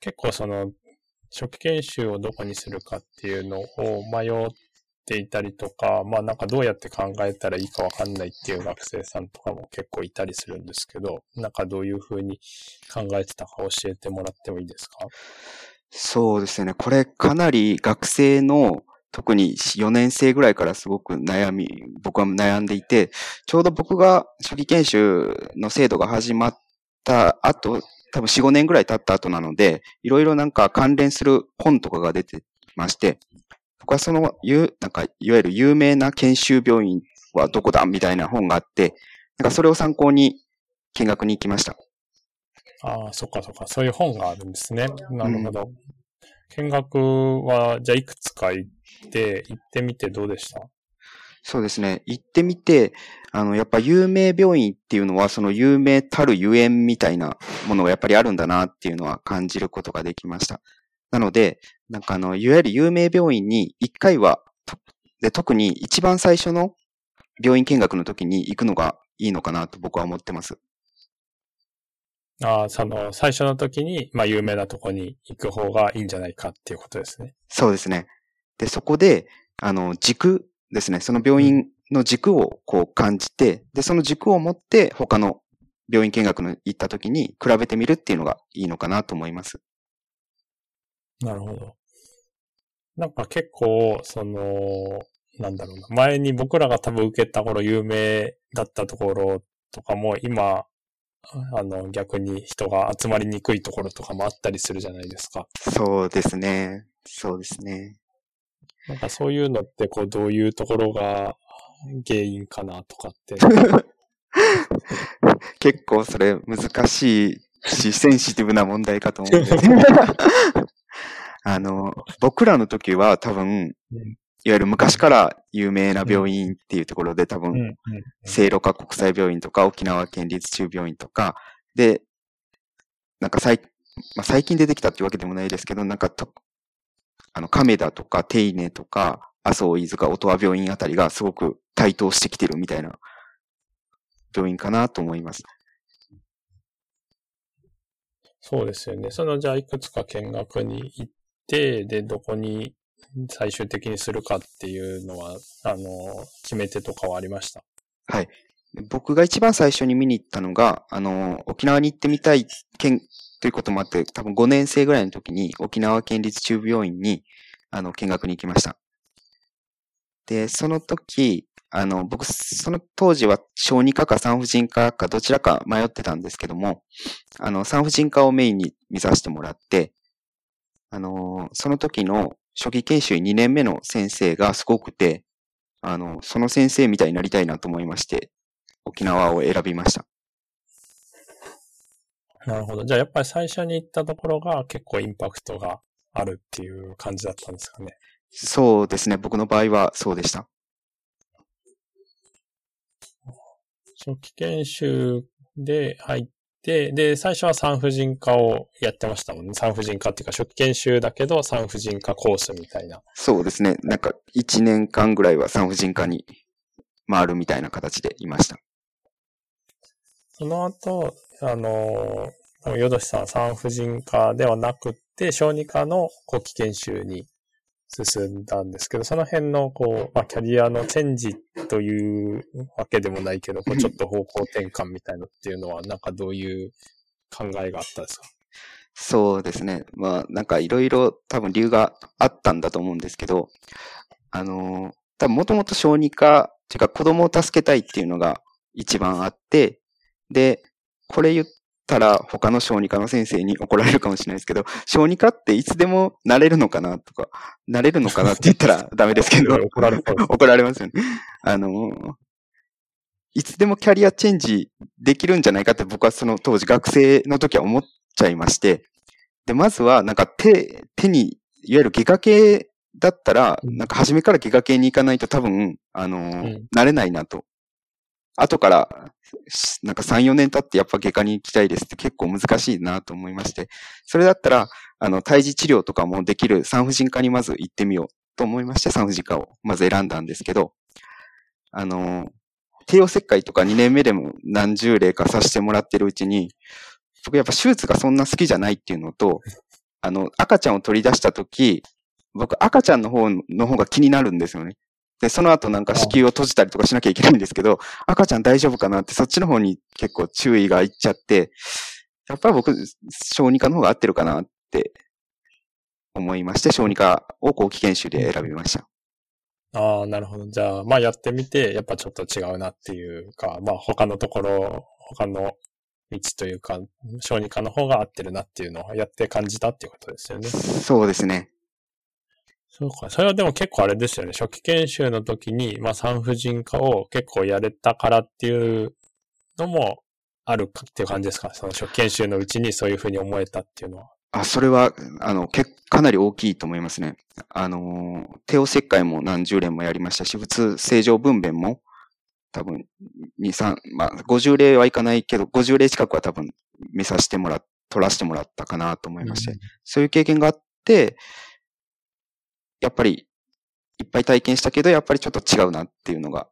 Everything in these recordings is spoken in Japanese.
結構その、初期研修をどこにするかっていうのを迷っていたりとか、まあなんかどうやって考えたらいいかわかんないっていう学生さんとかも結構いたりするんですけど、なんかどういうふうに考えてたか教えてもらってもいいですか？そうですね。これかなり学生の特に4年生ぐらいからすごく悩み、僕は悩んでいて、ちょうど僕が初期研修の制度が始まった後、多分4、5年ぐらい経った後なので、いろいろなんか関連する本とかが出てまして、僕はその、なんか、いわゆる有名な研修病院はどこだみたいな本があって、なんかそれを参考に見学に行きました。ああ、そっかそっか。そういう本があるんですね。なるほど。うん、見学は、じゃあいくつか行って、行ってみてどうでした？そうですね。行ってみて、あの、やっぱ有名病院っていうのは、その有名たるゆえんみたいなものがやっぱりあるんだなっていうのは感じることができました。なので、なんかあの、いわゆる有名病院に一回は、で、特に一番最初の病院見学の時に行くのがいいのかなと僕は思ってます。ああ、その、最初の時に、まあ、有名なとこに行く方がいいんじゃないかっていうことですね。そうですね。で、そこで、あの、軸ですね。その病院の軸をこう感じて、で、その軸を持って他の病院見学に行った時に比べてみるっていうのがいいのかなと思います。なるほど。なんか結構、その、なんだろうな。前に僕らが多分受けた頃有名だったところとかも今、あの、逆に人が集まりにくいところとかもあったりするじゃないですか。そうですね。そうですね。なんかそういうのって、こう、どういうところが原因かなとかって。結構それ難しいし、センシティブな問題かと思うんです あの、僕らの時は多分、いわゆる昔から有名な病院っていうところで多分、聖路加国際病院とか沖縄県立中病院とか、で、なんか最、まあ、最近出てきたっていうわけでもないですけど、なんかと、あの、亀田とか手稲とか、麻生飯塚音羽病院あたりがすごく台頭してきてるみたいな病院かなと思います。そうですよね。その、じゃあ、いくつか見学に行って、で、どこに最終的にするかっていうのは、あの、決め手とかはありました？はい。僕が一番最初に見に行ったのが、あの、沖縄に行ってみたい県ということもあって、多分5年生ぐらいの時に沖縄県立中部病院に、あの、見学に行きました。で、その時、あの、僕、その当時は小児科か産婦人科かどちらか迷ってたんですけども、あの、産婦人科をメインに見させてもらって、あの、その時の初期研修2年目の先生がすごくて、あの、その先生みたいになりたいなと思いまして、沖縄を選びました。なるほど。じゃあやっぱり最初に行ったところが結構インパクトがあるっていう感じだったんですかね。そうですね。僕の場合はそうでした。初期研修で入っ、で、最初は産婦人科をやってましたもんね。産婦人科っていうか、初期研修だけど産婦人科コースみたいな。そうですね。なんか、1年間ぐらいは産婦人科に回るみたいな形でいました。その後、あの、よどしさん産婦人科ではなくて、小児科の後期研修に進んだんですけど、その辺の、こう、まあ、キャリアのチェンジというわけでもないけど、こうちょっと方向転換みたいなっていうのは、なんかどういう考えがあったんですか？そうですね。まあ、なんかいろいろ多分理由があったんだと思うんですけど、あの、多分もともと小児科、っていうか子供を助けたいっていうのが一番あって、で、これ言ったら他の小児科の先生に怒られるかもしれないですけど、小児科っていつでもなれるのかなとか、なれるのかなって言ったら ダメですけど、怒られ怒られますよね。あの、いつでもキャリアチェンジできるんじゃないかって僕はその当時学生の時は思っちゃいまして、で、まずはなんか手、手に、いわゆる外科系だったら、なんか初めから外科系に行かないと多分、あの、うん、なれないなと後から、なんか3、4年経ってやっぱ外科に行きたいですって結構難しいなと思いまして、それだったら、あの、胎児治療とかもできる産婦人科にまず行ってみようと思いまして、産婦人科をまず選んだんですけど、あの、帝王切開とか2年目でも何十例かさせてもらってるうちに、僕やっぱ手術がそんな好きじゃないっていうのと、あの、赤ちゃんを取り出したとき、僕赤ちゃんの方の方が気になるんですよね。で、その後なんか子宮を閉じたりとかしなきゃいけないんですけど、赤ちゃん大丈夫かなってそっちの方に結構注意がいっちゃって、やっぱり僕、小児科の方が合ってるかなって思いまして、小児科を後期研修で選びました。ああ、なるほど。じゃあ、まあやってみて、やっぱちょっと違うなっていうか、まあ他のところ、他の道というか、小児科の方が合ってるなっていうのをやって感じたっていうことですよね。そうですね。そうか。それはでも結構あれですよね。初期研修の時に、まあ産婦人科を結構やれたからっていうのもあるかっていう感じですか？その初期研修のうちにそういうふうに思えたっていうのは。あ、それは、あの、け、かなり大きいと思いますね。あの、帝王切開も何十例もやりましたし、普通正常分娩も、多分、2、3、まあ、50例はいかないけど、50例近くは多分見させてもら、取らせてもらったかなと思いまして、うん、そういう経験があって、やっぱり、いっぱい体験したけど、やっぱりちょっと違うなっていうのが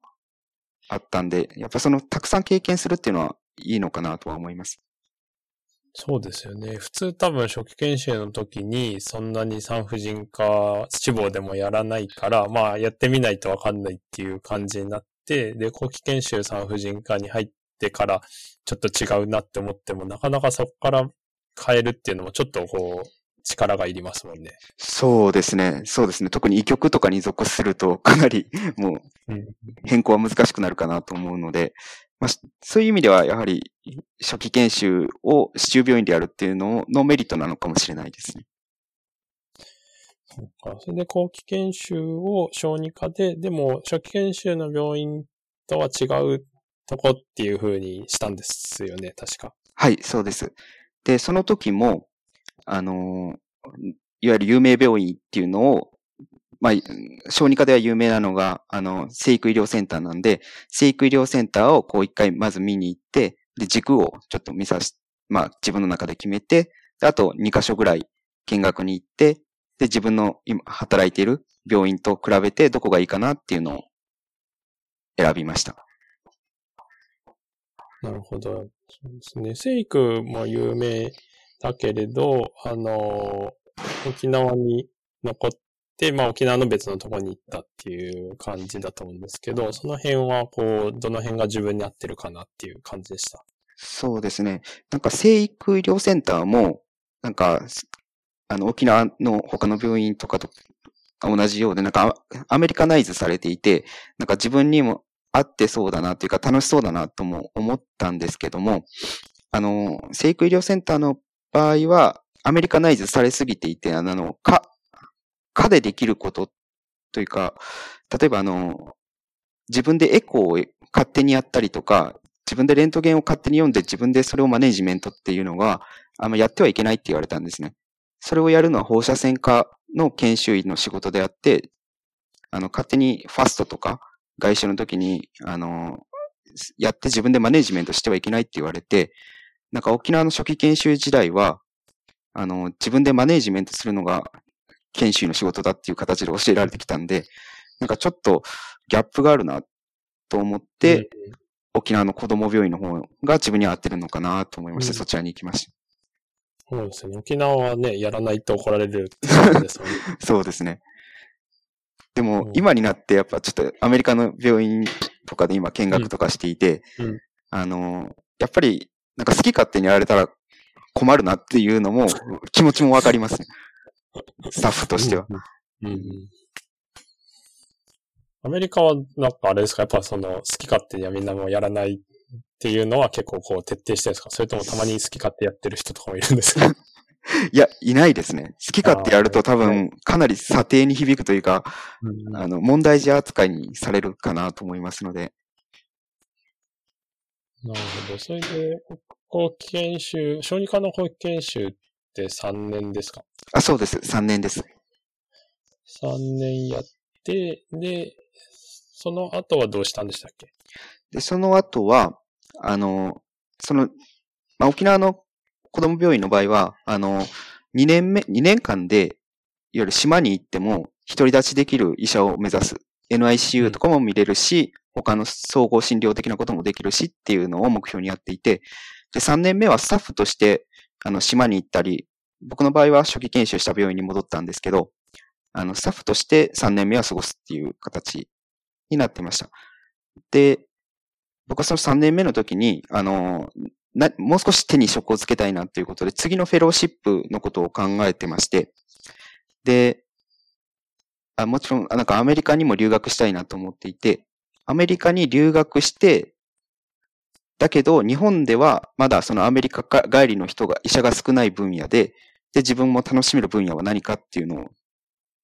あったんで、やっぱその、たくさん経験するっていうのはいいのかなとは思います。そうですよね。普通多分初期研修の時にそんなに産婦人科志望でもやらないから、まあやってみないとわかんないっていう感じになって、で、後期研修産婦人科に入ってからちょっと違うなって思っても、なかなかそこから変えるっていうのもちょっとこう、力がいりますもんね。そうですね。そうですね。特に医局とかに属すると かなりもう変更は難しくなるかなと思うので、まあ、そういう意味では、やはり初期研修を市中病院でやるっていうののメリットなのかもしれないですね。そうか。それで後期研修を小児科で、でも初期研修の病院とは違うとこっていう風にしたんですよね、確か。はい、そうです。で、その時も、あの、いわゆる有名病院っていうのをまあ、小児科では有名なのが、あの、生育医療センターなんで、生育医療センターをこう一回まず見に行って、で、軸をちょっと見さし、まあ、自分の中で決めて、あと2箇所ぐらい見学に行って、で、自分の今働いている病院と比べてどこがいいかなっていうのを選びました。なるほど。そうですね。生育も有名だけれど、あの、沖縄に残っで、まあ沖縄の別のところに行ったっていう感じだと思うんですけど、その辺はこう、どの辺が自分に合ってるかなっていう感じでした。そうですね。なんか生育医療センターも、なんか、あの沖縄の他の病院とかと同じようで、なんかアメリカナイズされていて、なんか自分にも合ってそうだなっていうか楽しそうだなとも思ったんですけども、あの、生育医療センターの場合は、アメリカナイズされすぎていて、あの、か、かでできることというか、例えばあの、自分でエコーを勝手にやったりとか、自分でレントゲンを勝手に読んで自分でそれをマネジメントっていうのが、あんまやってはいけないって言われたんですね。それをやるのは放射線科の研修医の仕事であって、あの、勝手にファストとか外周の時に、あの、やって自分でマネジメントしてはいけないって言われて、なんか沖縄の初期研修時代は、あの、自分でマネジメントするのが研修の仕事だっていう形で教えられてきたんで、なんかちょっとギャップがあるなと思って、うん、沖縄の子供病院の方が自分に合ってるのかなと思いまして、うん、そちらに行きました。そうですね。沖縄はね、やらないと怒られるってね。そうですね。でも、今になってやっぱちょっとアメリカの病院とかで今見学とかしていて、うん、あの、やっぱりなんか好き勝手にやられたら困るなっていうのも気持ちもわかりますね。スタッフとしては。うん、うん、アメリカはなんかあれですかやっぱその好き勝手にはみんなもやらないっていうのは結構こう徹底してるんですか？それともたまに好き勝手やってる人とかもいるんですか？いや、いないですね。好き勝手やると多分かなり査定に響くというか、うん、あの、問題児扱いにされるかなと思いますので。なるほど。それで、後期研修、小児科の後期研修って3年ですか？あ、そうです。3年です。3年やって、で、その後はどうしたんでしたっけ？で、その後は、あの、その、まあ、沖縄の子供病院の場合は、あの、2年目、2年間で、いわゆる島に行っても、独り立ちできる医者を目指す。NICU とかも見れるし、他の総合診療的なこともできるしっていうのを目標にやっていて、で、3年目はスタッフとして、あの、島に行ったり、僕の場合は初期研修した病院に戻ったんですけど、あの、スタッフとして3年目は過ごすっていう形になってました。で、僕はその3年目の時に、あの、なもう少し手に職をつけたいなということで、次のフェローシップのことを考えてまして、で、あもちろん、なんかアメリカにも留学したいなと思っていて、アメリカに留学して、だけど、日本ではまだそのアメリカ帰りの人が、医者が少ない分野で、で、自分も楽しめる分野は何かっていうのを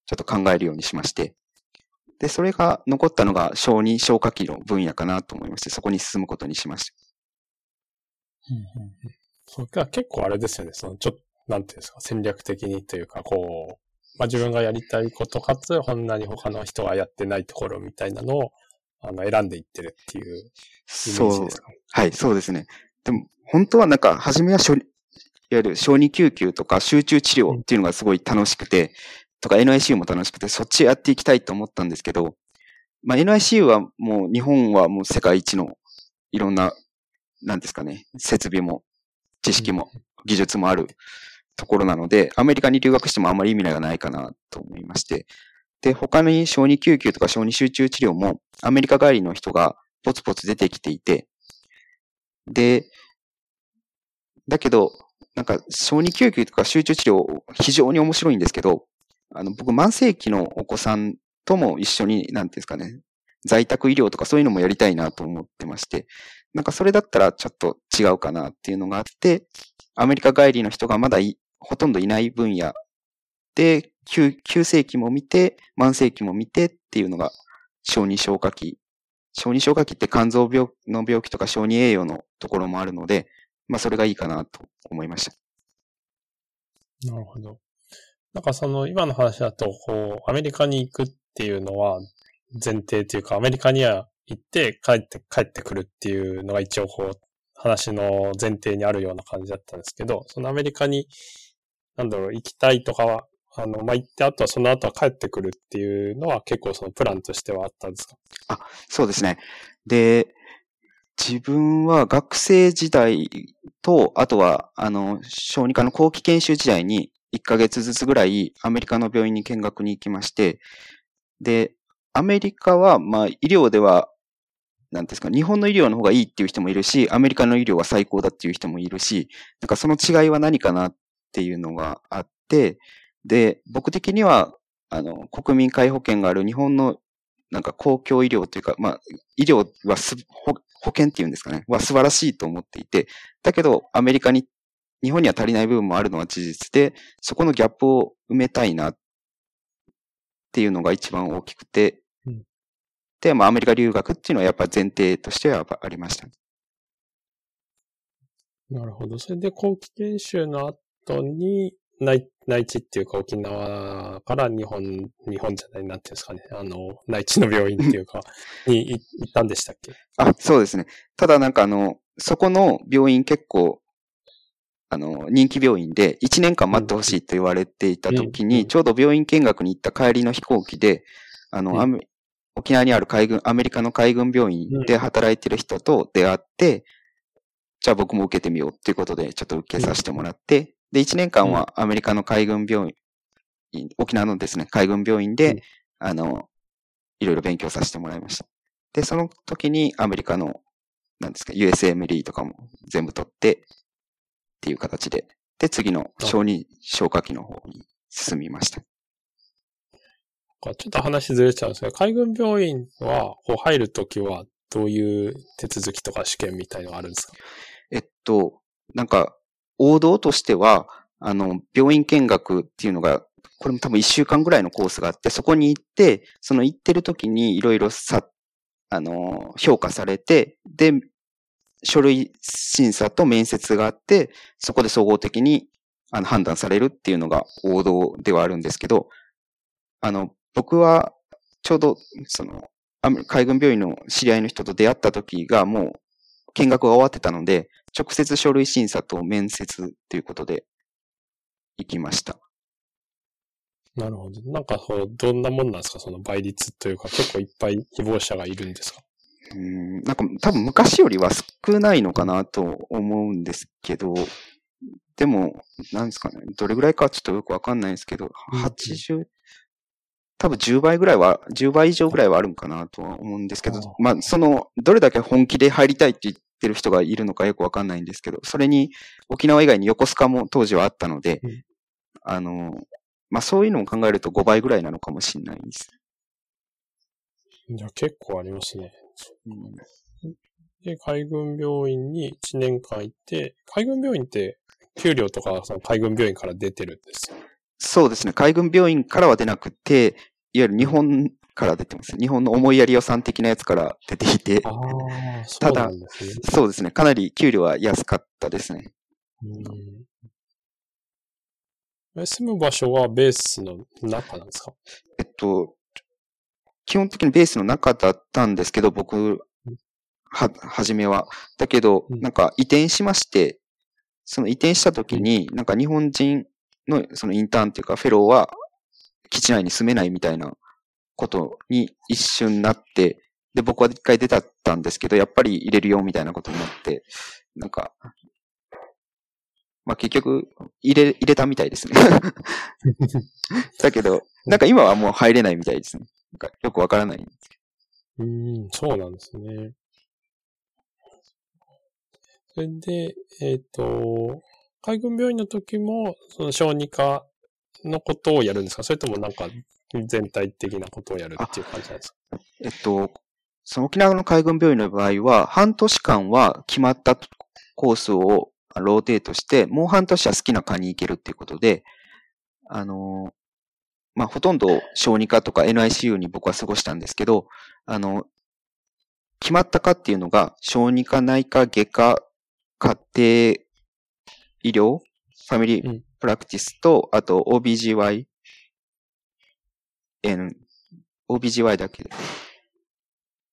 ちょっと考えるようにしまして、で、それが残ったのが小児消化器の分野かなと思いまして、そこに進むことにしました。うんうん、それが結構あれですよね、そのちょっと、なんていうんですか、戦略的にというか、こう、まあ、自分がやりたいことかつ、こんなに他の人がやってないところみたいなのを、あの、選んでいってるっていうイメージですか？はい、そうですね。でも、本当はなんか、初めは処理、いわゆる小児救急とか集中治療っていうのがすごい楽しくて、とか NICU も楽しくて、そっちやっていきたいと思ったんですけど、まあ、NICU はもう日本はもう世界一のいろんな、なんですかね、設備も知識も技術もあるところなので、アメリカに留学してもあんまり意味がないかなと思いまして、で、他に小児救急とか小児集中治療もアメリカ帰りの人がポツポツ出てきていて、で、だけど、なんか小児救急とか集中治療非常に面白いんですけど、あの、僕、慢性期のお子さんとも一緒に、なんていうんですかね、在宅医療とかそういうのもやりたいなと思ってまして、なんかそれだったらちょっと違うかなっていうのがあって、アメリカ帰りの人がまだほとんどいない分野で、急急性期も見て、慢性期も見てっていうのが小児消化器。小児消化器って肝臓病の病気とか小児栄養のところもあるので、まあそれがいいかなと思いました。なるほど。なんかその今の話だと、こう、アメリカに行くっていうのは前提というか、アメリカには行って帰って帰ってくるっていうのが一応こう、話の前提にあるような感じだったんですけど、そのアメリカに、なんだろう、行きたいとかは、あの、まあ、行ってあとはその後は帰ってくるっていうのは結構そのプランとしてはあったんですか？あ、そうですね。で、自分は学生時代と、あとは、あの、小児科の後期研修時代に、1ヶ月ずつぐらいアメリカの病院に見学に行きまして、で、アメリカは、まあ、医療では、なんですか、日本の医療の方がいいっていう人もいるし、アメリカの医療は最高だっていう人もいるし、なんかその違いは何かなっていうのがあって、で、僕的には、あの、国民皆保険がある日本のなんか公共医療というか、まあ、医療はす保険っていうんですかね、は素晴らしいと思っていて、だけどアメリカに日本には足りない部分もあるのは事実で、そこのギャップを埋めたいなっていうのが一番大きくて、うん、で、まあアメリカ留学っていうのはやっぱ前提としてはありました。なるほど。それで後期研修の後に内、内地っていうか沖縄から日本、日本じゃない、なんていうんですかね。あの、内地の病院っていうか、に行ったんでしたっけ？あ、そうですね。ただなんかあの、そこの病院結構あの、人気病院で1年間待ってほしいと言われていた時に、ちょうど病院見学に行った帰りの飛行機で、あの、沖縄にある海軍、アメリカの海軍病院で働いてる人と出会って、じゃあ僕も受けてみようっていうことで、ちょっと受けさせてもらって、で、1年間はアメリカの海軍病院、沖縄のですね、海軍病院で、あの、いろいろ勉強させてもらいました。で、その時にアメリカの、なんですか、USMLE とかも全部取って、っていう形で、で、次の小児消化器の方に進みました。ちょっと話ずれちゃうんですけど、海軍病院は、こう入るときは、どういう手続きとか試験みたいのがあるんですか？えっと、なんか、王道としては、あの、病院見学っていうのが、これも多分一週間ぐらいのコースがあって、そこに行って、その行ってる時にいろいろさ、あの、評価されて、で、書類審査と面接があって、そこで総合的にあの判断されるっていうのが王道ではあるんですけど、あの、僕はちょうど、その、海軍病院の知り合いの人と出会った時がもう見学が終わってたので、直接書類審査と面接ということで行きました。なるほど。なんかこう、どんなもんなんですか？その倍率というか、結構いっぱい希望者がいるんですか？うん、なんか多分昔よりは少ないのかなと思うんですけど、でも、なんですかね、どれぐらいかちょっとよくわかんないんですけど、うん80、多分10倍ぐらいは、10倍以上ぐらいはあるんかなとは思うんですけどまあ、その、どれだけ本気で入りたいって言ってる人がいるのかよくわかんないんですけど、それに沖縄以外に横須賀も当時はあったのでうん、あの、まあそういうのを考えると5倍ぐらいなのかもしれないです。じゃあ結構ありますね。うんで、海軍病院に1年間行って、海軍病院って給料とかその海軍病院から出てるんですよ。そうですね。海軍病院からは出なくて、いわゆる日本から出てます。日本の思いやり予算的なやつから出ていて、ああ、そただ。そうですね。かなり給料は安かったですね。うん、え住む場所はベースの中なんですか？えっと、基本的にベースの中だったんですけど、僕、は、はじめは。だけど、うんなんか移転しまして、その移転した時に、なんか日本人のそのインターンっていうか、フェローは基地内に住めないみたいなことに一瞬なって、で、僕は一回出たったんですけど、やっぱり入れるよみたいなことになって、なんか、まあ結局、入れ、入れたみたいですね。だけど、なんか今はもう入れないみたいですね。なんかよくわからない。うん、そうなんですね。それで、えっ、と、海軍病院の時も、その小児科のことをやるんですか？それともなんか全体的なことをやるっていう感じなんです。かえっと、その沖縄の海軍病院の場合は、半年間は決まったコースをローテートして、もう半年は好きな科に行けるっていうことで、あの、まあ、ほとんど小児科とか NICU に僕は過ごしたんですけど、あの、決まった科っていうのが、小児科、内科、外科、家庭医療、ファミリーうん。プラクティスと、あと OBGY、えー OBGY だけで。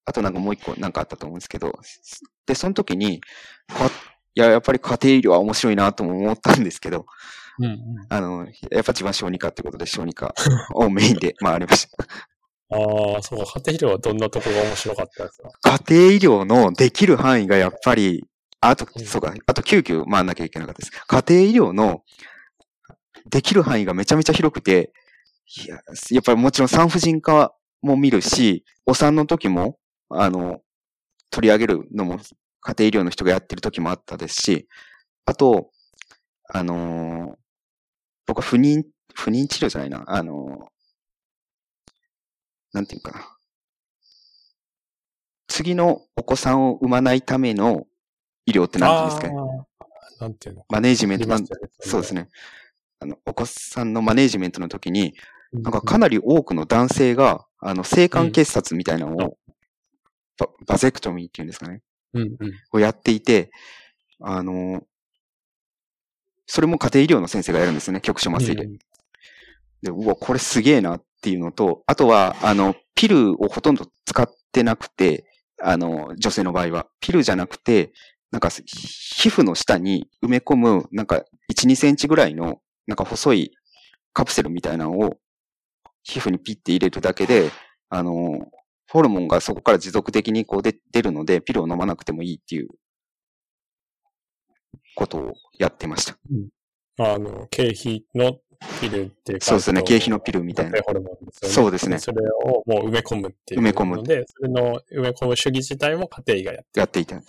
あとなんかもう一個なんかあったと思うんですけど、で、その時に、かいや、やっぱり家庭医療は面白いなとも思ったんですけど、うんうん。あの、やっぱ一番小児科ってことで小児科をメインで回りました。ああ、そうか。家庭医療はどんなとこが面白かったですか？家庭医療のできる範囲がやっぱり、あとう、んそうか、あと救急回んなきゃいけなかったです。家庭医療のできる範囲がめちゃめちゃ広くて、いや、やっぱりもちろん産婦人科も見るし、お産の時も、あの、取り上げるのも家庭医療の人がやってる時もあったですし、あと、あのー僕は不妊、不妊治療じゃないな、あのーなんていうかな。次のお子さんを産まないための医療って何ていうんですかね。なんていうのマネージメントねそうです。ね。あの、お子さんのマネージメントの時に、ななんかかなり多くの男性が、あの、性管結紮みたいなのを、ババゼクトミーっていうんですかね。うんうん。をやっていて、あの、それも家庭医療の先生がやるんですよね、局所麻酔で。うんで、うわ、これすげえなっていうのと、あとは、あの、ピルをほとんど使ってなくて、あの、女性の場合は。ピルじゃなくて、なんか、皮膚の下に埋め込む、なんか、1、2センチぐらいの、なんか細いカプセルみたいなのを、皮膚にピッて入れるだけで、あの、ホルモンがそこから持続的にこう出出るので、ピルを飲まなくてもいいっていうことをやってました。あの、経費のピルっていうか。そうですね経費のピルみたいなホルモンですよね。そうですねそれをもう埋め込むっていう。埋め込むので、それの埋め込む主義自体も家庭医がやってやっていた。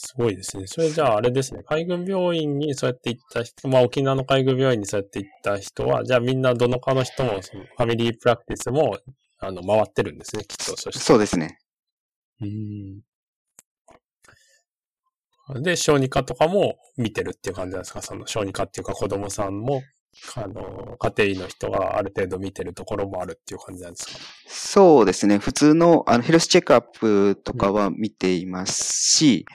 すごいですね。それじゃああれですね。海軍病院にそうやって行った人、まあ沖縄の海軍病院にそうやって行った人は、じゃあみんなどの科の人もそのファミリープラクティスも、あの、回ってるんですね、きっと。そ。そうですね。うん。で、小児科とかも見てるっていう感じなんですか？その小児科っていうか子供さんも、あの、家庭医の人がある程度見てるところもあるっていう感じなんですか？そうですね。普通のあのヘルスチェックアップとかは見ていますし、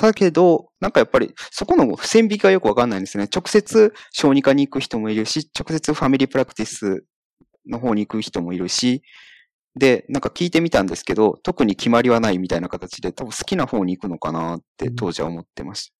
だけど、なんかやっぱりそこの線引きがよくわかんないんですね。直接小児科に行く人もいるし、直接ファミリープラクティスの方に行く人もいるし、で、なんか聞いてみたんですけど、特に決まりはないみたいな形で、多分好きな方に行くのかなって当時は思ってまし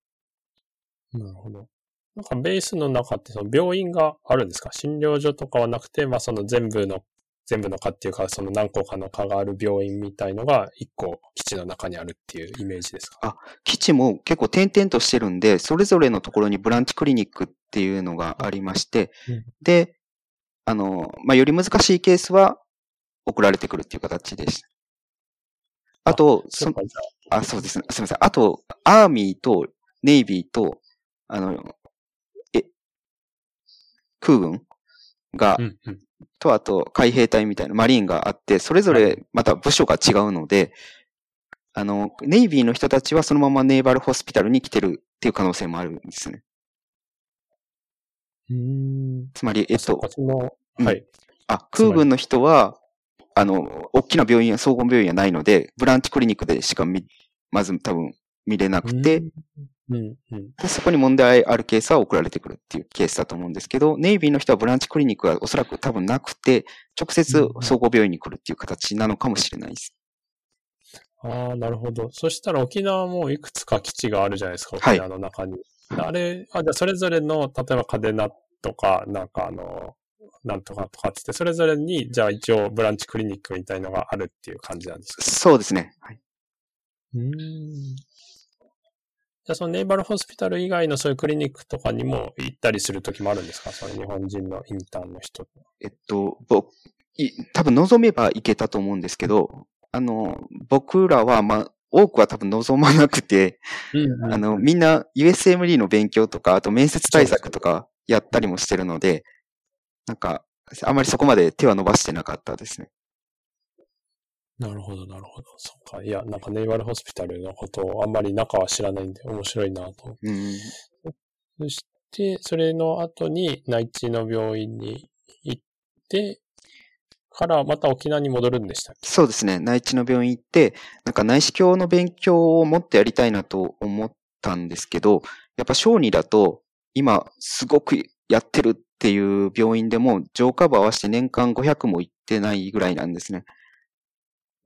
た。なるほど。なんかベースの中ってその病院があるんですか？診療所とかはなくて、まあその全部の全部の科っていうか、その何個かの科がある病院みたいのが一個基地の中にあるっていうイメージですか？基地も結構点々としてるんで、それぞれのところにブランチクリニックっていうのがありまして、うんで、あの、まあ、より難しいケースは送られてくるっていう形でした。あと、そそあ、そうですね。すみません。あと、アーミーとネイビーと、あの、え、空軍が、あうんうん。と、あと、海兵隊みたいなマリーンがあって、それぞれまた部署が違うので、あの、ネイビーの人たちはそのままネイバルホスピタルに来てるっていう可能性もあるんですね。うん。つまり、えっとうんはい。あ、空軍の人は、あの、大きな病院や総合病院はないので、ブランチクリニックでしか見、まず多分見れなくて、うん、うん、うん。でそこに問題あるケースは送られてくるっていうケースだと思うんですけど、ネイビーの人はブランチクリニックがおそらく多分なくて、直接総合病院に来るっていう形なのかもしれないです。ああ、なるほど。そしたら沖縄もいくつか基地があるじゃないですか、はい沖縄の中に。あれ、あ、じゃあそれぞれの、例えばカデナとか、なんかあの、なんとかとかって、それぞれに、じゃあ一応ブランチクリニックみたいのがあるっていう感じなんですか？そうですね。はい、うん。じゃあそのネイバルホスピタル以外のそういうクリニックとかにも行ったりするときもあるんですか？その日本人のインターンの人。えっと、僕、い多分望めばいけたと思うんですけど、あの、僕らは、まあ、多くは多分望まなくて、うんあの、みんな USMD の勉強とか、あと面接対策とかやったりもしてるので、なんか、あまりそこまで手は伸ばしてなかったですね。なるほど、なるほど。そっか。いや、なんかネイバルホスピタルのことをあんまり中は知らないんで面白いなと思って。うん。そして、それの後に内地の病院に行って、からまた沖縄に戻るんでしたっけ？そうですね。内地の病院行って、なんか内視鏡の勉強をもっとやりたいなと思ったんですけど、やっぱ小児だと、今すごくやってるっていう病院でも、上下部合わせて年間500も行ってないぐらいなんですね。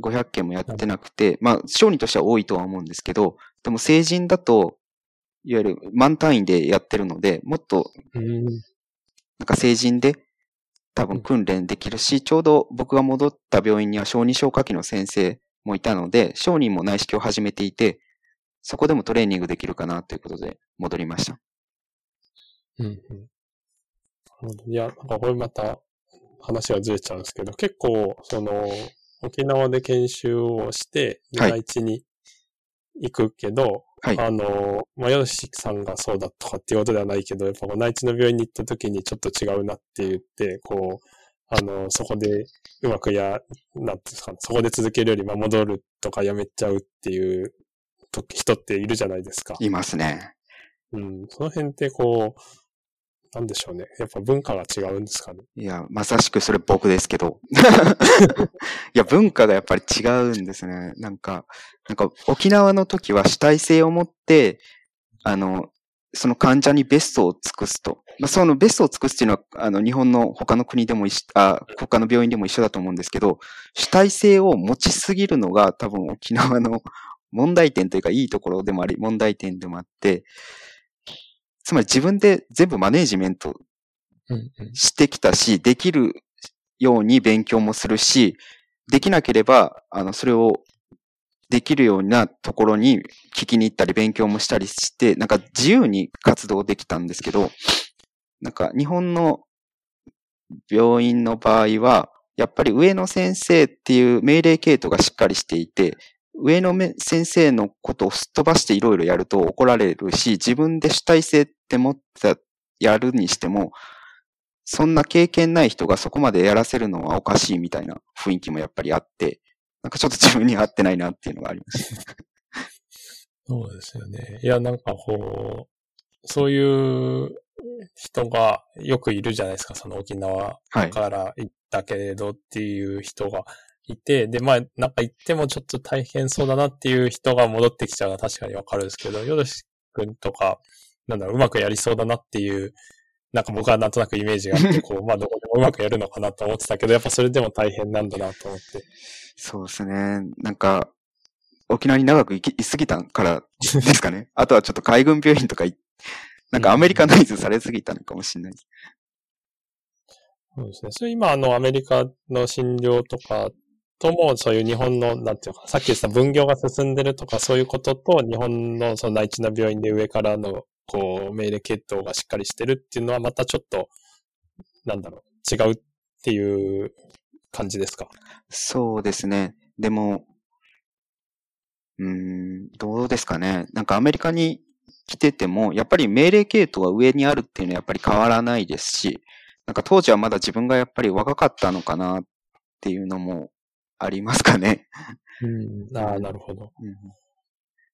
500件もやってなくて、まあ、小児としては多いとは思うんですけど、でも成人だと、いわゆる満単位でやってるので、もっとうん。なんか成人で多分訓練できるし、ちょうど僕が戻った病院には小児消化器の先生もいたので、小児も内視鏡を始めていて、そこでもトレーニングできるかなということで戻りました。うんうん。いや、なんかこれまた話がずれちゃうんですけど、結構、その、沖縄で研修をして、はい内地に行くけど、はい。あの、まあ、ヨシさんがそうだとかっていうことではないけど、やっぱ内地の病院に行った時にちょっと違うなって言って、こう、あの、そこでうまくや、なんていうんですかね、そこで続けるより、まあ、戻るとかやめちゃうっていう時人っているじゃないですか。いますね。うん。その辺ってこう、なんでしょうね。やっぱ文化が違うんですかね。いや、まさしくそれ僕ですけど。いや、文化がやっぱり違うんですね。なんか、なんか沖縄の時は主体性を持って、あの、その患者にベストを尽くすと。まあ、そのベストを尽くすっていうのは、あの、日本の他の国でも一緒、あ、他の病院でも一緒だと思うんですけど、主体性を持ちすぎるのが多分沖縄の問題点というか、いいところでもあり、問題点でもあって、つまり自分で全部マネージメント。してきたし、できるように勉強もするし、できなければ、あの、それをできるようなところに聞きに行ったり勉強もしたりして、なんか自由に活動できたんですけど、なんか日本の病院の場合は、やっぱり上の先生っていう命令系統がしっかりしていて、上のめ先生のことをすっ飛ばしていろいろやると怒られるし、自分で主体性って持ってやるにしても、そんな経験ない人がそこまでやらせるのはおかしいみたいな雰囲気もやっぱりあって、なんかちょっと自分に合ってないなっていうのがあります。そうですよね。いや、なんかこう、そういう人がよくいるじゃないですか。その沖縄。から行ったけれどっていう人がいて、で、まあ、なんか行ってもちょっと大変そうだなっていう人が戻ってきちゃうのは確かにわかるんですけど、よろしくんとか、なんだろう、うまくやりそうだなっていう、なんか僕はなんとなくイメージがあって、こう、まあ、どこでもうまくやるのかなと思ってたけど、やっぱそれでも大変なんだなと思って。そうですね。なんか、沖縄に長く行き居すぎたからですかね。あとはちょっと海軍病院とかい、なんかアメリカナイズされすぎたのかもしれないです。そうですね。それ今、あの、アメリカの診療とかとも、そういう日本の、なんていうか、さっき言った分業が進んでるとか、そういうことと、日本のその内地な病院で上からの、こう、命令系統がしっかりしてるっていうのは、またちょっと、なんだろう、違うっていう感じですか？そうですね。でも、うーん、どうですかね。なんかアメリカに来てても、やっぱり命令系統は上にあるっていうのはやっぱり変わらないですし、なんか当時はまだ自分がやっぱり若かったのかなっていうのもありますかね。うん。ああ、なるほど。うん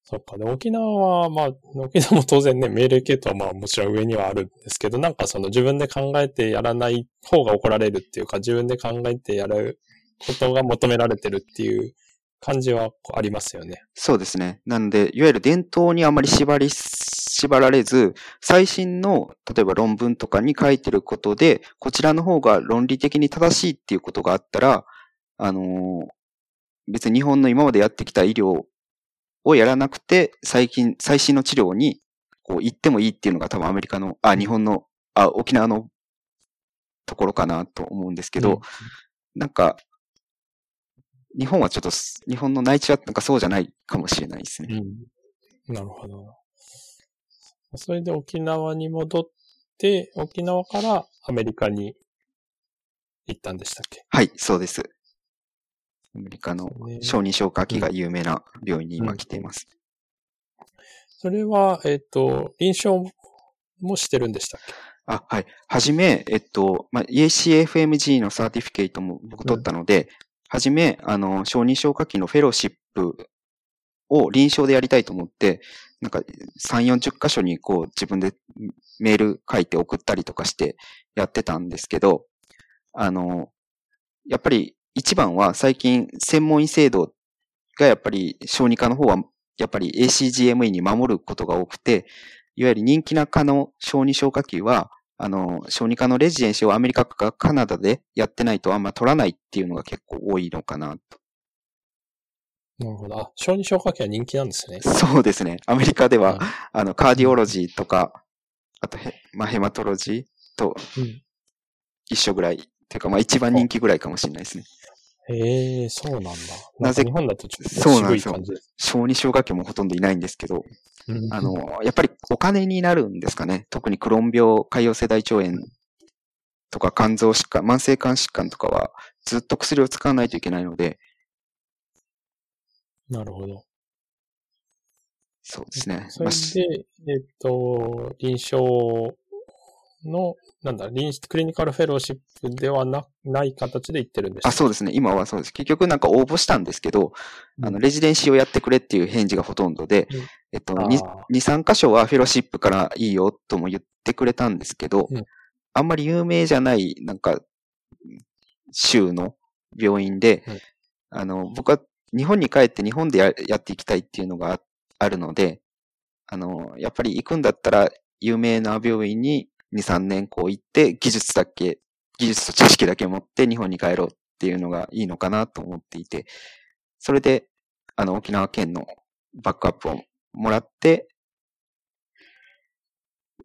そっか。で、沖縄は、まあ、沖縄も当然ね、命令系統はまあもちろん上にはあるんですけど、なんかその自分で考えてやらない方が怒られるっていうか、自分で考えてやることが求められてるっていう感じはありますよね。そうですね。なんで、いわゆる伝統にあまり縛り、縛られず、最新の、例えば論文とかに書いてることで、こちらの方が論理的に正しいっていうことがあったら、あのー別に日本の今までやってきた医療をやらなくて、最近、最新の治療に、こう、行ってもいいっていうのが多分アメリカの、あ、日本の、あ、沖縄のところかなと思うんですけど、なんか、日本はちょっとす、日本の内地はなんかそうじゃないかもしれないですね。うん。なるほど。それで沖縄に戻って、沖縄からアメリカに行ったんでしたっけ？はい、そうです。アメリカのね小児消化器が有名な病院に今来ています。それは、えっ、と、臨床もしてるんでしたっけ？あ、はい。はじめ、えっと、まあ、ACFMG のサーティフィケートも僕取ったので、はじめ、あの、小児消化器のフェローシップを臨床でやりたいと思って、なんか3、40箇所にこう自分でメール書いて送ったりとかしてやってたんですけど、あの、やっぱり一番は最近専門医制度がやっぱり小児科の方はやっぱり ACGME に守ることが多くて、いわゆる人気な科の小児消化器は、あの、小児科のレジデンシをアメリカかカナダでやってないとあんま取らないっていうのが結構多いのかなと。なるほど。あ、小児消化器は人気なんですね。そうですね。アメリカではうん、あの、カーディオロジーとか、あとヘ、まあ、ヘマトロジーとうん。一緒ぐらい。っていうか、まあ一番人気ぐらいかもしれないですね。へえ、そうなんだ。なぜ日本だとちょっとそうなんですよ。小児消化器もほとんどいないんですけど、うんあの、やっぱりお金になるんですかね。特にクローン病、潰瘍性大腸炎とか肝臓疾患、慢性肝疾患とかはずっと薬を使わないといけないので、なるほど。そうですね。それまあえっと、臨床の、なんだ、臨クリニカルフェローシップではなない形で行ってるんでしたあ、そうですね。今はそうです。結局なんか応募したんですけど、うん。あの、レジデンシーをやってくれっていう返事がほとんどで、うん。えっと、あー。2、3箇所はフェローシップからいいよとも言ってくれたんですけど、うん。あんまり有名じゃない、なんか、州の病院で、うん。あの、僕は日本に帰って日本でややっていきたいっていうのがああるので、あの、やっぱり行くんだったら、有名な病院に2、3年こう行って、技術だけ、技術と知識だけ持って日本に帰ろうっていうのがいいのかなと思っていて、それで、あの、沖縄県のバックアップをもらって、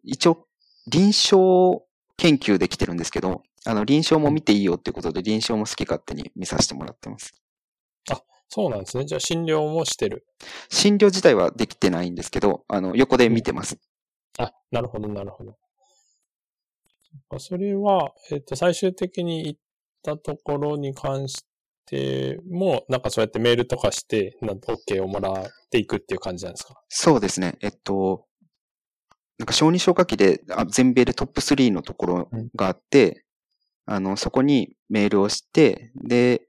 一応、臨床研究できてるんですけど、あの、臨床も見ていいよっていうことで、臨床も好き勝手に見させてもらってます。そうなんですね。じゃあ診療もしてる。診療自体はできてないんですけど、あの、横で見てます。あ、なるほど、なるほど。それは、えっと、最終的に行ったところに関しても、なんかそうやってメールとかして、なんか OK をもらっていくっていう感じなんですか？そうですね。えっと、なんか小児消化器であ全米でトップ3のところがあって、あの、そこにメールをして、で、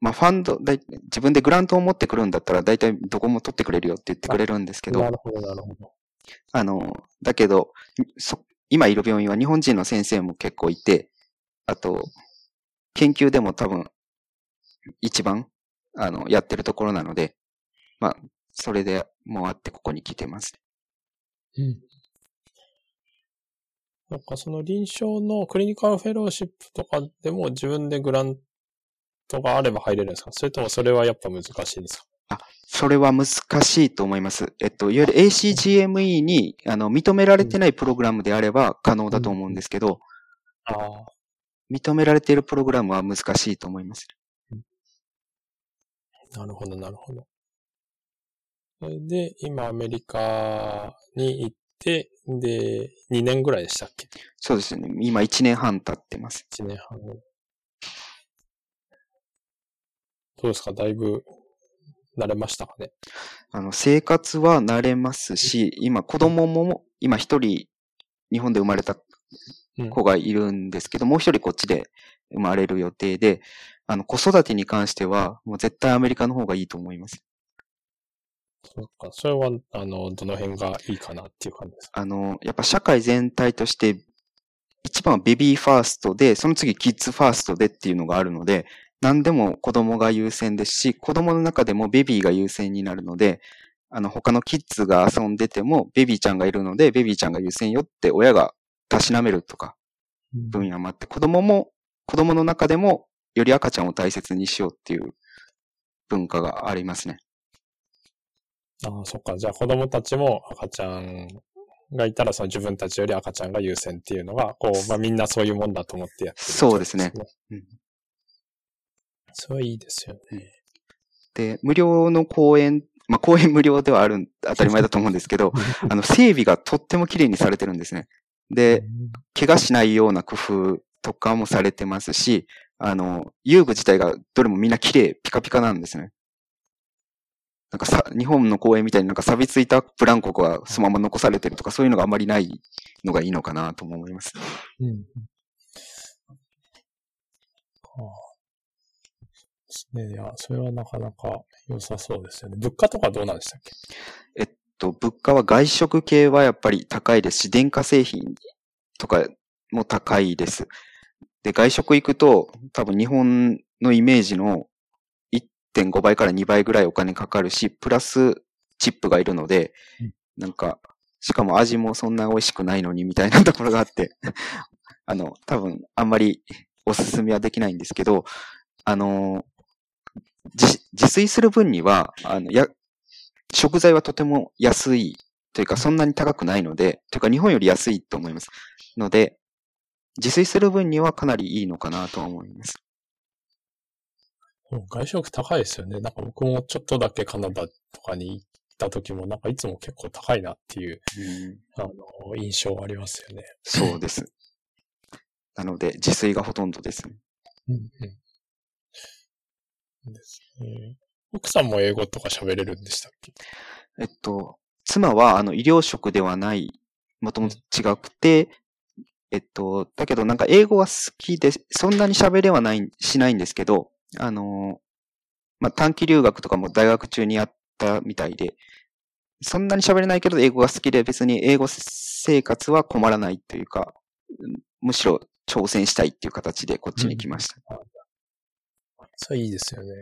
まあ、ファンド、自分でグラントを持ってくるんだったら、大体どこも取ってくれるよって言ってくれるんですけどな、るほど、なるほど。あの、だけど、そ今いる病院は日本人の先生も結構いて、あと、研究でも多分、一番、あの、やってるところなので、まあ、それでもあってここに来てます。うん。なんかその臨床のクリニカルフェローシップとかでも自分でグラントがあれば入れるんですか？それともそれはやっぱ難しいですか？それは難しいと思います。えっと、いわゆる ACGME に、あの、認められてないプログラムであれば可能だと思うんですけど、ああ。認められているプログラムは難しいと思います。なるほど、なるほど。それで、今アメリカに行って、で、2年ぐらいでしたっけ？そうですね。今1年半経ってます。?1 年半後。どうですか？だいぶ慣れましたかね？あの、生活は慣れますし、今子供も、今一人日本で生まれたうん子がいるんですけど、もう一人こっちで生まれる予定で、あの、子育てに関しては、もう絶対アメリカの方がいいと思います。そうか。それは、あの、どの辺がいいかなっていう感じですか？あの、やっぱ社会全体として、一番はベビーファーストで、その次キッズファーストでっていうのがあるので、何でも子供が優先ですし、子供の中でもベビーが優先になるので、あの、他のキッズが遊んでても、ベビーちゃんがいるので、ベビーちゃんが優先よって親がたしなめるとか、分野もあって、子供も、子供の中でも、より赤ちゃんを大切にしようっていう文化がありますね。ああ、そっか。じゃあ子供たちも赤ちゃんがいたら、その自分たちより赤ちゃんが優先っていうのが、こう、まあみんなそういうもんだと思ってやってる、そうですね。うんうんそれはいいですよね。で、無料の公園、まあ、公園無料ではある、当たり前だと思うんですけど、あの、整備がとっても綺麗にされてるんですね。で、怪我しないような工夫とかもされてますし、あの、遊具自体がどれもみんな綺麗、ピカピカなんですね。なんかさ、日本の公園みたいになんか錆びついたブランコがそのまま残されてるとか、そういうのがあんまりないのがいいのかなとも思います。うんね。いや、それはなかなか良さそうですよね。物価とかどうなんでしたっけ？えっと、物価は外食系はやっぱり高いですし、電化製品とかも高いです。で、外食行くと、多分日本のイメージの1.5倍から2倍ぐらいお金かかるし、プラスチップがいるのでうん、なんか、しかも味もそんな美味しくないのにみたいなところがあって、あの、多分あんまりおすすめはできないんですけど、あの、自自炊する分には、あの、や、食材はとても安いというか、そんなに高くないので、というか日本より安いと思います。ので、自炊する分にはかなりいいのかなとは思います。うん外食高いですよね。なんか僕もちょっとだけカナダとかに行った時も、なんかいつも結構高いなっていう、あの、印象ありますよね。そうです。なので、自炊がほとんどですね。うんうん。ですね。奥さんも英語とか喋れるんでしたっけ？えっと、妻は、あの、医療職ではない、もともと違くて、えっと、だけどなんか英語は好きで、そんなに喋れはない、しないんですけど、あの、まあ、短期留学とかも大学中にやったみたいで、そんなに喋れないけど英語が好きで別に英語生活は困らないというか、うんむしろ挑戦したいっていう形でこっちに来ました。それいいですよね。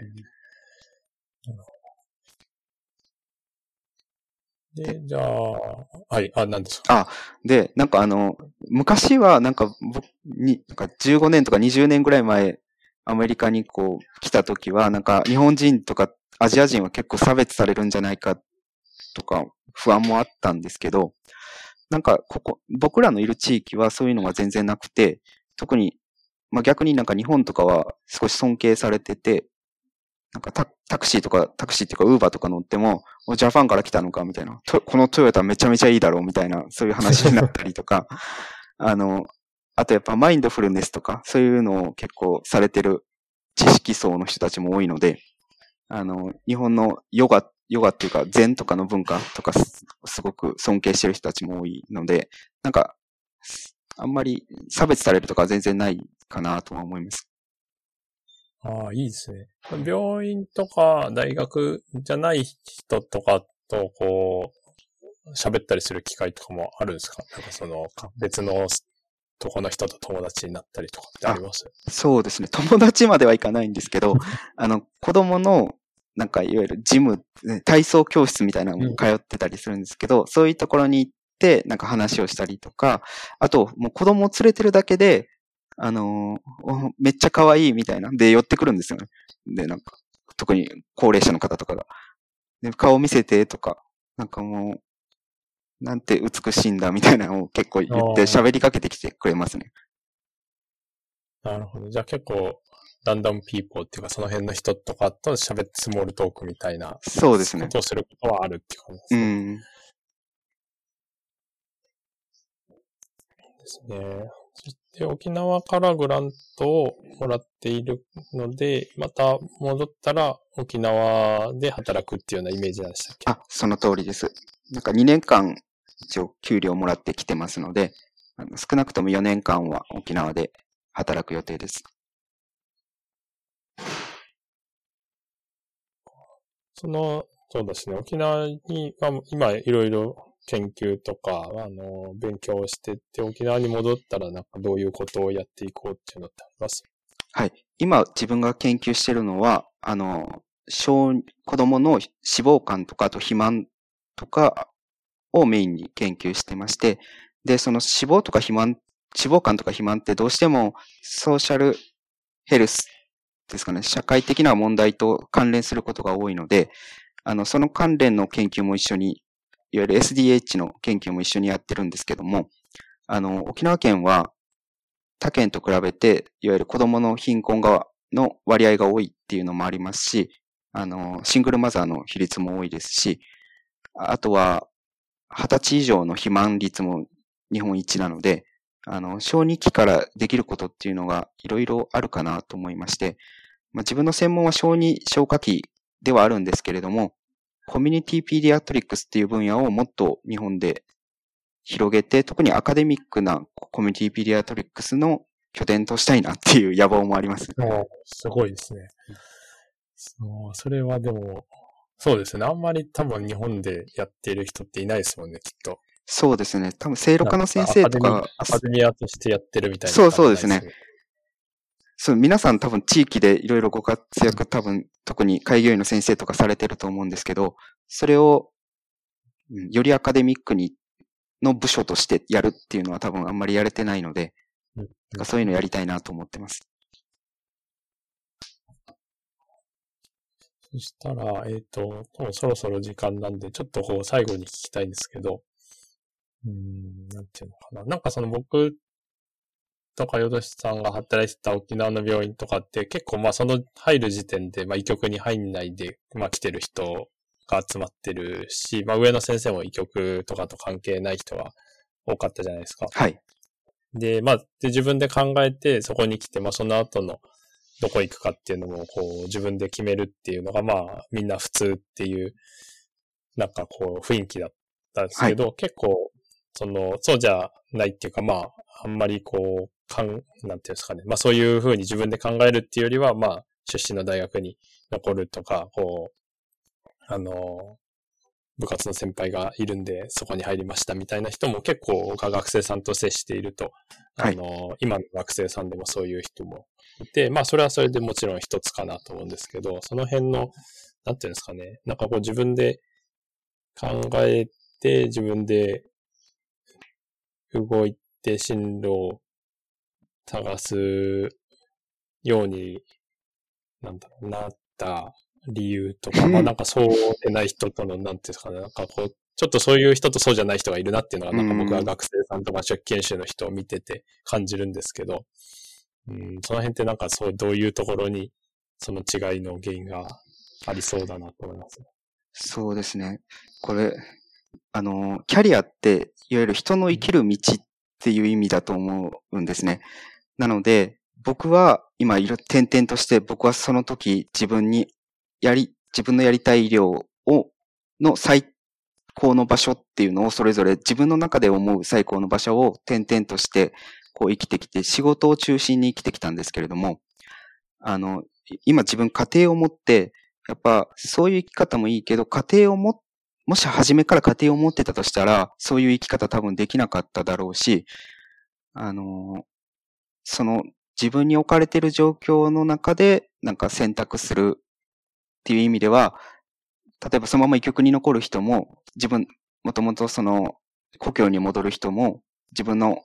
で、じゃあ、はい、あ、何ですか？で、なんかあの、昔はなんか僕に、なんか15年とか20年ぐらい前、アメリカにこう来た時は、なんか日本人とかアジア人は結構差別されるんじゃないかとか不安もあったんですけど、なんかここ、僕らのいる地域はそういうのが全然なくて、特に、まあ逆になんか日本とかは少し尊敬されてて、なんかタタクシーとか、タクシーっていうかウーバーとか乗っても、おジャパンから来たのかみたいな。とこのトヨタめちゃめちゃいいだろうみたいな、そういう話になったりとか、あの、あとやっぱマインドフルネスとか、そういうのを結構されてる知識層の人たちも多いので、あの、日本のヨガ、ヨガっていうか禅とかの文化とかすすごく尊敬してる人たちも多いので、なんか、あんまり差別されるとかは全然ないかなとは思います。ああ、いいですね。病院とか大学じゃない人とかと、こう、喋ったりする機会とかもあるんですか？なんかその、か別のとこの人と友達になったりとかってあります？そうですね。友達まではいかないんですけど、あの、子供の、なんか、いわゆるジム、ね体操教室みたいなのも通ってたりするんですけど、そういうところに行って、なんか話をしたりとか、あと、もう子供を連れてるだけで、あのーおめっちゃ可愛いみたいな。で、寄ってくるんですよね。で、なんか、特に高齢者の方とかが。で、顔見せてとか、なんかもう、なんて美しいんだみたいなのを結構言って喋りかけてきてくれますね。なるほど。じゃあ結構、ランダムピーポーっていうか、その辺の人とかと喋ってスモールトークみたいなそうですねこ。とをすることはあるっていう感じですうね。ん。ですね。そして沖縄からグラントをもらっているので、また戻ったら沖縄で働くっていうようなイメージなんでしたっけ？あ、その通りです。なんか2年間一応給料もらってきてますので、あの少なくとも4年間は沖縄で働く予定です。その、そうですね、沖縄に、まあ、今いろいろ研究とか、あの、勉強をしてって、沖縄に戻ったらなんかどういうことをやっていこうっていうのってあります？はい。今自分が研究しているのは、あの、小、子供の脂肪肝とか、あと肥満とかをメインに研究してまして、で、その脂肪とか肥満、脂肪肝とか肥満ってどうしてもソーシャルヘルスですかね、社会的な問題と関連することが多いので、あの、その関連の研究も一緒に、いわゆる SDH の研究も一緒にやってるんですけども、あの、沖縄県は他県と比べて、いわゆる子供の貧困が、の割合が多いっていうのもありますし、あの、シングルマザーの比率も多いですし、あとは、二十歳以上の肥満率も日本一なので、あの、小児期からできることっていうのがいろいろあるかなと思いまして、まあ、自分の専門は小児消化器ではあるんですけれども、コミュニティペディアトリックスっていう分野をもっと日本で広げて、特にアカデミックなコミュニティペディアトリックスの拠点としたいなっていう野望もあります。すごいですね。そう、それはでも、そうですね。あんまり多分日本でやっている人っていないですもんね、きっと。そうですね。多分、聖路科の先生とか、アカデミアとしてやってるみたいな、そうそうですね。そう、皆さん多分地域でいろいろご活躍、多分、特に開業医の先生とかされてると思うんですけど、それを、よりアカデミックに、の部署としてやるっていうのは多分あんまりやれてないので、うん、そういうのやりたいなと思ってます。そしたら、えっ、ー、と、もうそろそろ時間なんで、ちょっとこう最後に聞きたいんですけど、うん、なんていうのかな。なんかその僕とか、よどしさんが働いてた沖縄の病院とかって結構まあその入る時点で、まあ医局に入んないで、まあ来てる人が集まってるし、まあ上の先生も医局とかと関係ない人が多かったじゃないですか。はい。で、まあ、で自分で考えてそこに来て、まあその後のどこ行くかっていうのもこう自分で決めるっていうのがまあみんな普通っていう、なんかこう雰囲気だったんですけど、はい、結構その、そうじゃないっていうか、まあ、あんまりこう、かん、なんていうんですかね。まあそういうふうに自分で考えるっていうよりは、まあ、出身の大学に残るとか、こう、あの、部活の先輩がいるんで、そこに入りましたみたいな人も結構学生さんと接していると、あの、はい、今の学生さんでもそういう人もいて、まあそれはそれでもちろん一つかなと思うんですけど、その辺の、なんていうんですかね。なんかこう自分で考えて、自分で動いて進路を探すように、なんだろう、なった理由とか、まあなんかそうでない人との、なんていうんですかね、なんかこう、ちょっとそういう人とそうじゃない人がいるなっていうのが、なんか僕は学生さんとか初期研修の人を見てて感じるんですけど、うん、その辺ってなんかそう、どういうところにその違いの原因がありそうだなと思います。そうですね。これ、あの、キャリアって、いわゆる人の生きる道っていう意味だと思うんですね。なので、僕は今、点々として僕はその時自分にやり、自分のやりたい医療を、の最高の場所っていうのをそれぞれ自分の中で思う最高の場所を点々としてこう生きてきて仕事を中心に生きてきたんですけれども、あの、今自分家庭を持って、やっぱそういう生き方もいいけど家庭を持っもし初めから家庭を持ってたとしたら、そういう生き方多分できなかっただろうし、あの、その自分に置かれている状況の中でなんか選択するっていう意味では、例えばそのまま医局に残る人も、自分、もともとその故郷に戻る人も、自分の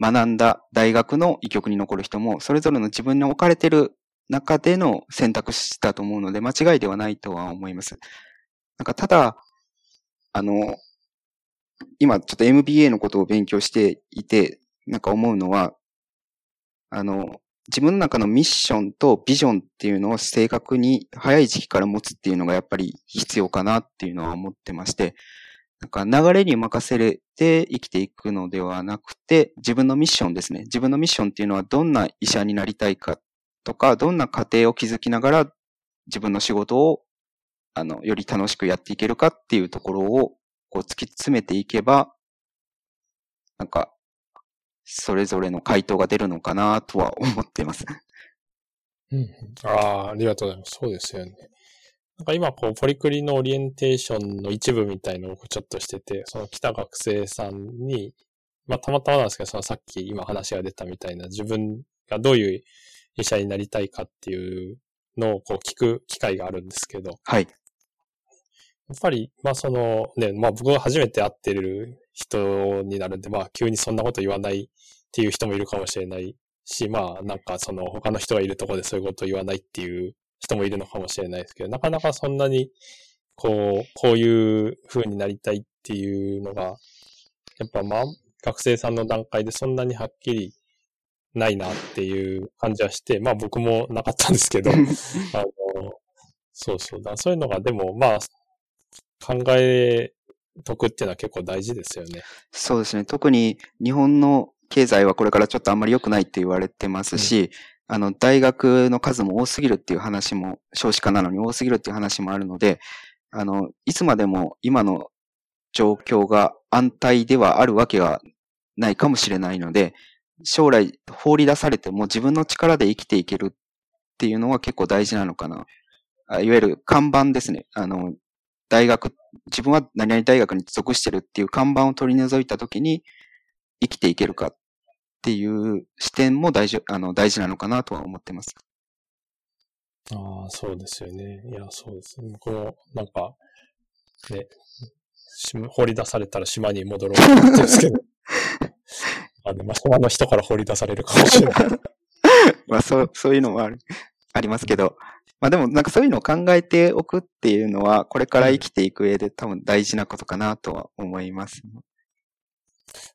学んだ大学の医局に残る人も、それぞれの自分に置かれている中での選択肢だと思うので、間違いではないとは思います。なんかただ、あの、今ちょっと MBA のことを勉強していて、なんか思うのは、あの、自分の中のミッションとビジョンっていうのを正確に早い時期から持つっていうのがやっぱり必要かなっていうのは思ってまして、なんか流れに任せれて生きていくのではなくて、自分のミッションですね。自分のミッションっていうのはどんな医者になりたいかとか、どんな家庭を築きながら自分の仕事をあの、より楽しくやっていけるかっていうところをこう突き詰めていけば、なんかそれぞれの回答が出るのかなとは思っています。うん。ああ、ありがとうございます。そうですよね。なんか今、こう、ポリクリのオリエンテーションの一部みたいのをちょっとしてて、その来た学生さんに、まあ、たまたまなんですけど、そのさっき今話が出たみたいな、自分がどういう医者になりたいかっていうのをこう聞く機会があるんですけど、はい。やっぱり、まあそのね、まあ僕が初めて会ってる人になるんで、まあ急にそんなこと言わないっていう人もいるかもしれないし、まあなんかその他の人がいるところでそういうことを言わないっていう人もいるのかもしれないですけど、なかなかそんなにこう、こういう風になりたいっていうのが、やっぱまあ学生さんの段階でそんなにはっきりないなっていう感じはして、まあ僕もなかったんですけど、あの、そうそう。だ、そういうのがでもまあ考えとくっていうのは結構大事ですよね。そうですね。特に日本の経済はこれからちょっとあんまり良くないって言われてますし、うん、あの、大学の数も多すぎるっていう話も、少子化なのに多すぎるっていう話もあるので、あの、いつまでも今の状況が安泰ではあるわけがないかもしれないので、将来放り出されても自分の力で生きていけるっていうのは結構大事なのかな。いわゆる看板ですね。あの、大学、自分は何々大学に属してるっていう看板を取り除いたときに生きていけるかっていう視点も大事、あの、大事なのかなとは思ってます。ああ、そうですよね。いや、そうですね。この、なんか、ね、放り出されたら島に戻ろうと思ってるんですけど。あでも島の人から放り出されるかもしれない。まあ、そう、そういうのもある、ありますけど、まあでもなんかそういうのを考えておくっていうのは、これから生きていく上で多分大事なことかなとは思います。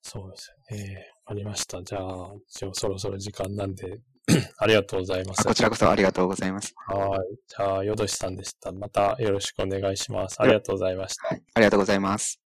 そうですよね。ありました。じゃあ、そろそろ時間なんで ありがとうございます。こちらこそありがとうございます。はい。じゃあ、よどしさんでした。またよろしくお願いします。ありがとうございました。はい。ありがとうございます。